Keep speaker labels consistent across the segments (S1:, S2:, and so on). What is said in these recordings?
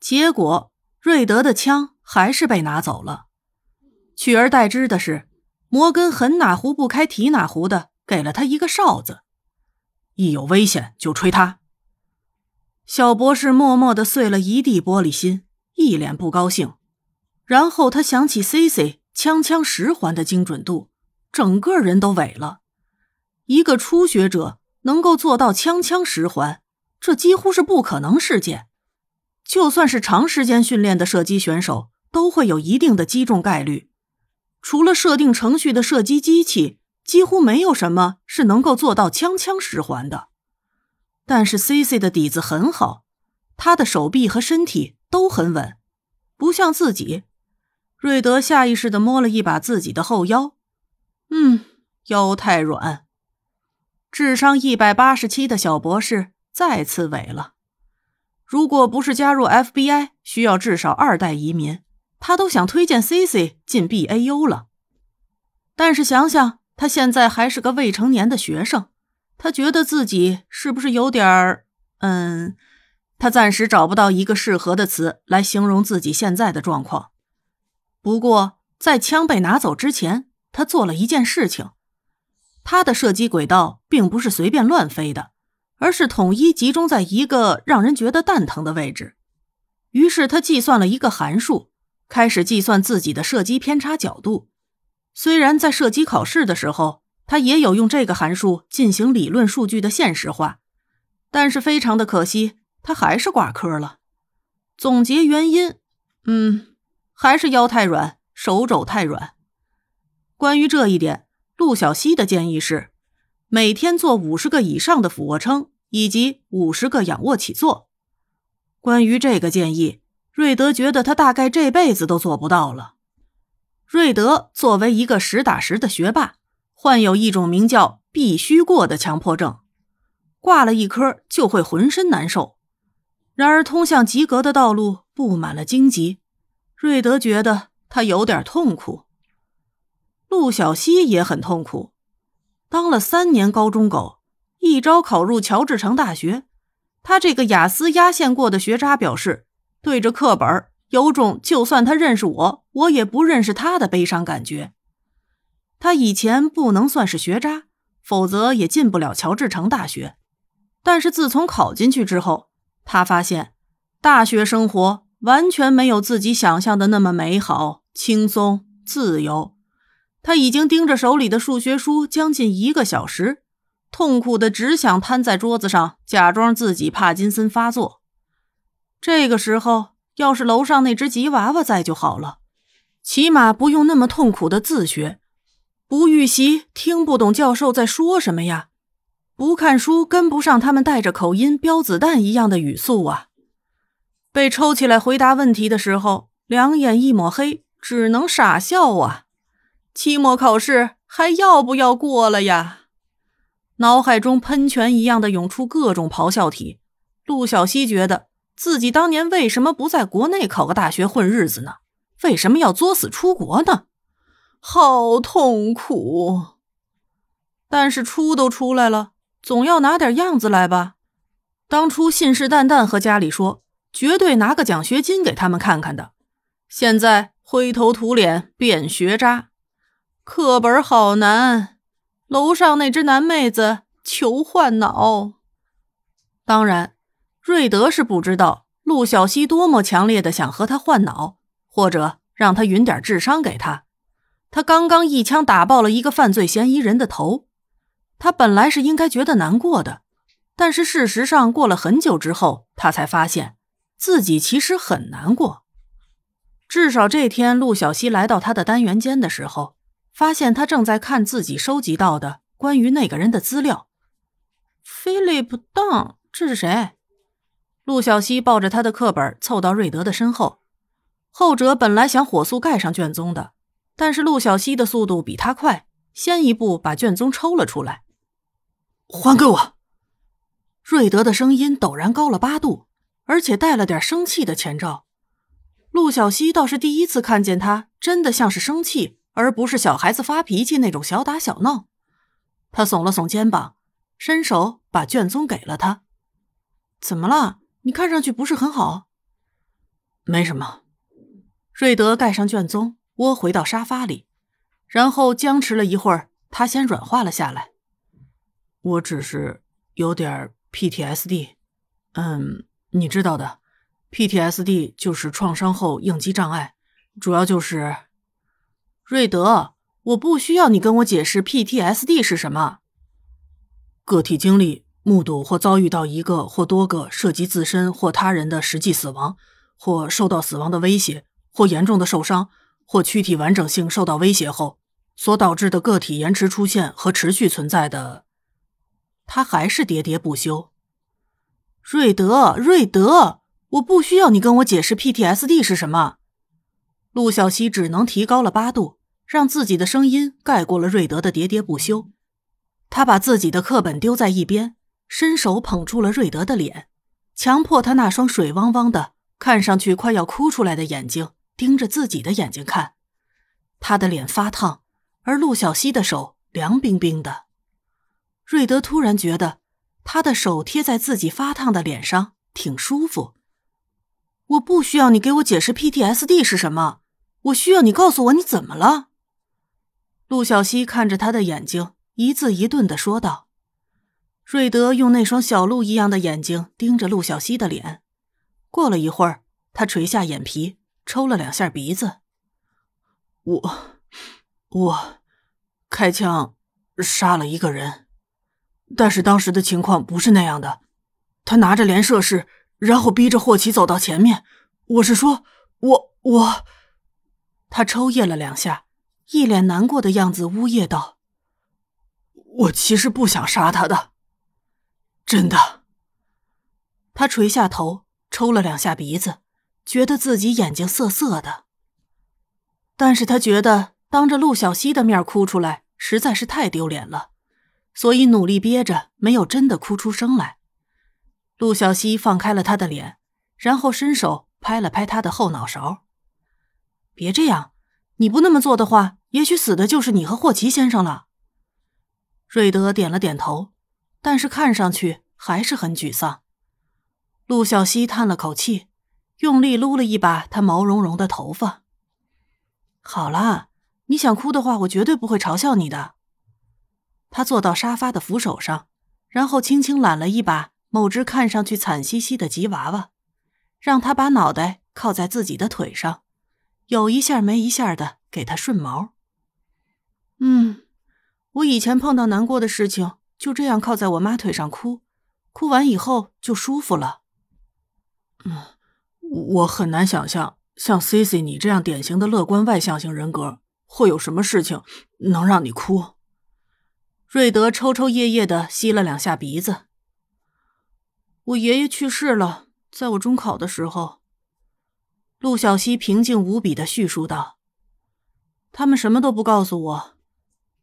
S1: 结果瑞德的枪还是被拿走了，取而代之的是，摩根很哪壶不开提哪壶的给了他一个哨子，
S2: 一有危险就吹他。
S1: 小博士默默的碎了一地玻璃心，一脸不高兴。然后他想起 C C 枪枪十环的精准度，整个人都萎了。一个初学者能够做到枪枪十环，这几乎是不可能事件。就算是长时间训练的射击选手，都会有一定的击中概率。除了设定程序的射击机器，几乎没有什么是能够做到枪枪十环的。但是 C C 的底子很好，他的手臂和身体都很稳，不像自己。瑞德下意识的摸了一把自己的后腰，嗯，腰太软。智商一百八十七的小博士再次萎了。如果不是加入 FBI 需要至少二代移民，他都想推荐 C C 进 B A U 了。但是想想他现在还是个未成年的学生。他觉得自己是不是有点儿……嗯，他暂时找不到一个适合的词来形容自己现在的状况。不过，在枪被拿走之前，他做了一件事情：他的射击轨道并不是随便乱飞的，而是统一集中在一个让人觉得蛋疼的位置。于是，他计算了一个函数，开始计算自己的射击偏差角度。虽然在射击考试的时候，他也有用这个函数进行理论数据的现实化，但是非常的可惜，他还是挂科了。总结原因，嗯，还是腰太软，手肘太软。关于这一点，陆小西的建议是每天做五十个以上的俯卧撑，以及五十个仰卧起坐。关于这个建议，瑞德觉得他大概这辈子都做不到了。瑞德作为一个实打实的学霸。患有一种名叫“必须过”的强迫症，挂了一科就会浑身难受。然而，通向及格的道路布满了荆棘，瑞德觉得他有点痛苦。陆小西也很痛苦，当了三年高中狗，一招考入乔治城大学。他这个雅思压线过的学渣表示，对着课本有种就算他认识我，我也不认识他的悲伤感觉。他以前不能算是学渣，否则也进不了乔治城大学。但是自从考进去之后，他发现大学生活完全没有自己想象的那么美好、轻松、自由。他已经盯着手里的数学书将近一个小时，痛苦的只想瘫在桌子上，假装自己帕金森发作。这个时候，要是楼上那只吉娃娃在就好了，起码不用那么痛苦的自学。不预习，听不懂教授在说什么呀？不看书，跟不上他们带着口音飙子弹一样的语速啊！被抽起来回答问题的时候，两眼一抹黑，只能傻笑啊！期末考试还要不要过了呀？脑海中喷泉一样的涌出各种咆哮体。陆小西觉得自己当年为什么不在国内考个大学混日子呢？为什么要作死出国呢？好痛苦，但是出都出来了，总要拿点样子来吧。当初信誓旦旦和家里说绝对拿个奖学金给他们看看的，现在灰头土脸变学渣，课本好难。楼上那只男妹子求换脑。当然，瑞德是不知道陆小西多么强烈的想和他换脑，或者让他匀点智商给他。他刚刚一枪打爆了一个犯罪嫌疑人的头，他本来是应该觉得难过的，但是事实上过了很久之后，他才发现自己其实很难过。至少这天，陆小西来到他的单元间的时候，发现他正在看自己收集到的关于那个人的资料。Philip Dunn，这是谁？陆小西抱着他的课本凑到瑞德的身后，后者本来想火速盖上卷宗的。但是陆小西的速度比他快，先一步把卷宗抽了出来。
S2: 还给我！
S1: 瑞德的声音陡然高了八度，而且带了点生气的前兆。陆小西倒是第一次看见他真的像是生气，而不是小孩子发脾气那种小打小闹。他耸了耸肩膀，伸手把卷宗给了他。怎么了？你看上去不是很好。
S2: 没什么。
S1: 瑞德盖上卷宗，窝回到沙发里，然后僵持了一会儿，他先软化了下来。
S2: 我只是有点 PTSD，嗯，你知道的，PTSD 就是创伤后应激障碍，主要就是。
S1: 瑞德，我不需要你跟我解释 PTSD 是什么。
S2: 个体经历、目睹或遭遇到一个或多个涉及自身或他人的实际死亡，或受到死亡的威胁，或严重的受伤，或躯体完整性受到威胁后，所导致的个体延迟出现和持续存在的。
S1: 他还是喋喋不休。瑞德，瑞德，我不需要你跟我解释 PTSD 是什么。陆小西只能提高了八度，让自己的声音盖过了瑞德的喋喋不休。他把自己的课本丢在一边，伸手捧住了瑞德的脸，强迫他那双水汪汪的、看上去快要哭出来的眼睛盯着自己的眼睛看。他的脸发烫，而陆小西的手凉冰冰的。瑞德突然觉得，他的手贴在自己发烫的脸上挺舒服。我不需要你给我解释 PTSD 是什么，我需要你告诉我你怎么了。陆小西看着他的眼睛，一字一顿的说道。瑞德用那双小鹿一样的眼睛盯着陆小西的脸，过了一会儿，他垂下眼皮，抽了两下鼻子。
S2: 我，我，开枪杀了一个人。但是当时的情况不是那样的，他拿着连射式，然后逼着霍奇走到前面。我是说，我我，
S1: 他抽噎了两下，一脸难过的样子，呜咽道：“
S2: 我其实不想杀他的，真的。”
S1: 他垂下头，抽了两下鼻子，觉得自己眼睛涩涩的。但是他觉得当着陆小西的面哭出来实在是太丢脸了。所以努力憋着，没有真的哭出声来。陆小西放开了他的脸，然后伸手拍了拍他的后脑勺：“别这样，你不那么做的话，也许死的就是你和霍奇先生了。”瑞德点了点头，但是看上去还是很沮丧。陆小西叹了口气，用力撸了一把他毛茸茸的头发：“好了，你想哭的话，我绝对不会嘲笑你的。”他坐到沙发的扶手上，然后轻轻揽了一把某只看上去惨兮兮的吉娃娃，让他把脑袋靠在自己的腿上，有一下没一下的给他顺毛。嗯，我以前碰到难过的事情，就这样靠在我妈腿上哭，哭完以后就舒服了。
S2: 嗯，我很难想象像 C C 你这样典型的乐观外向型人格，会有什么事情能让你哭。
S1: 瑞德抽抽噎噎的吸了两下鼻子。我爷爷去世了，在我中考的时候。陆小西平静无比的叙述道：“他们什么都不告诉我，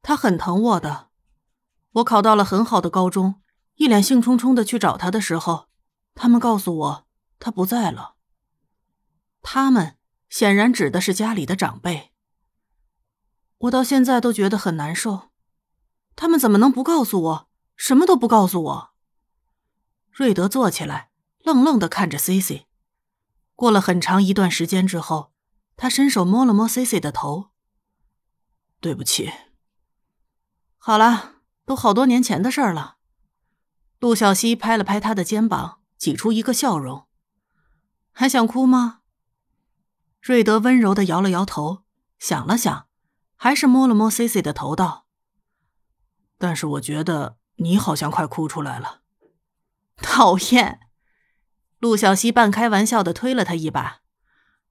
S1: 他很疼我的。我考到了很好的高中，一脸兴冲冲的去找他的时候，他们告诉我他不在了。他们显然指的是家里的长辈。我到现在都觉得很难受。”他们怎么能不告诉我？什么都不告诉我。瑞德坐起来，愣愣的看着 C C。过了很长一段时间之后，他伸手摸了摸 C C 的头。
S2: 对不起。
S1: 好了，都好多年前的事了。陆小西拍了拍他的肩膀，挤出一个笑容。还想哭吗？瑞德温柔的摇了摇头，想了想，还是摸了摸 C C 的头，道。
S2: 但是我觉得你好像快哭出来了，
S1: 讨厌！陆小西半开玩笑的推了他一把，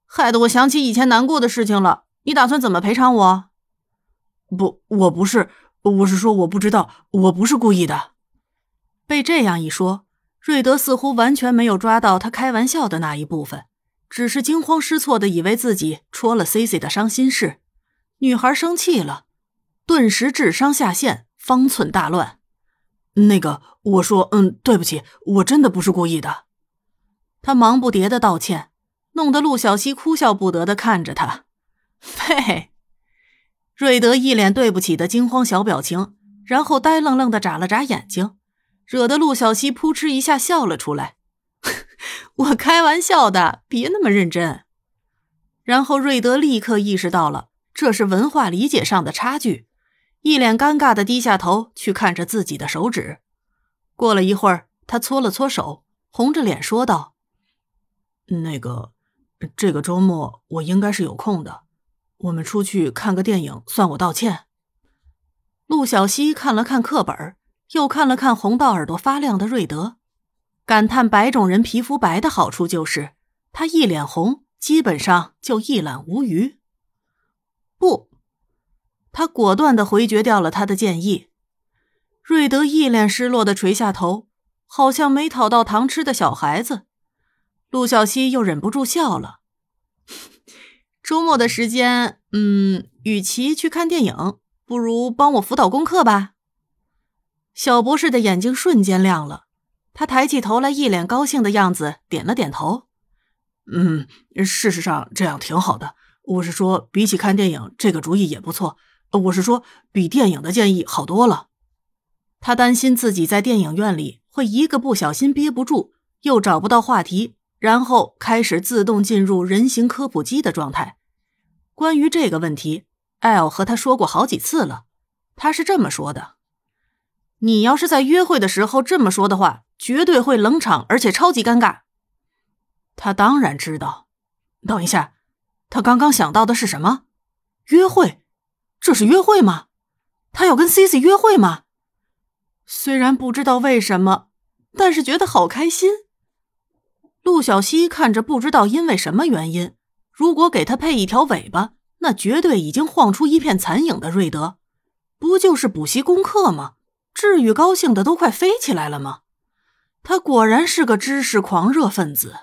S1: 害得我想起以前难过的事情了。你打算怎么赔偿我？
S2: 不，我不是，我是说我不知道，我不是故意的。
S1: 被这样一说，瑞德似乎完全没有抓到他开玩笑的那一部分，只是惊慌失措的以为自己戳了 C C 的伤心事。女孩生气了，顿时智商下线。方寸大乱，
S2: 那个，我说，嗯，对不起，我真的不是故意的。
S1: 他忙不迭的道歉，弄得陆小西哭笑不得的看着他。嘿，瑞德一脸对不起的惊慌小表情，然后呆愣愣的眨了眨眼睛，惹得陆小西扑哧一下笑了出来。我开玩笑的，别那么认真。然后瑞德立刻意识到了这是文化理解上的差距，一脸尴尬的低下头去看着自己的手指。过了一会儿，他搓了搓手，红着脸说道：“
S2: 那个，这个周末我应该是有空的，我们出去看个电影，算我道歉。”
S1: 陆小西看了看课本，又看了看红到耳朵发亮的瑞德，感叹白种人皮肤白的好处就是他一脸红。基本上就一览无余。不，他果断的回绝掉了他的建议。瑞德一脸失落的垂下头，好像没讨到糖吃的小孩子。陆小西又忍不住笑了。周末的时间，嗯，与其去看电影，不如帮我辅导功课吧。小博士的眼睛瞬间亮了，他抬起头来，一脸高兴的样子，点了点头。
S2: 嗯，事实上这样挺好的。我是说，比起看电影，这个主意也不错。我是说，比电影的建议好多了。
S1: 他担心自己在电影院里会一个不小心憋不住，又找不到话题，然后开始自动进入人形科普机的状态。关于这个问题，艾尔和他说过好几次了。他是这么说的：“你要是在约会的时候这么说的话，绝对会冷场，而且超级尴尬。”他当然知道。等一下，他刚刚想到的是什么？约会？这是约会吗？他要跟 Cici 约会吗？虽然不知道为什么，但是觉得好开心。陆小西看着，不知道因为什么原因，如果给他配一条尾巴，那绝对已经晃出一片残影的瑞德，不就是补习功课吗？至于高兴的都快飞起来了吗？他果然是个知识狂热分子。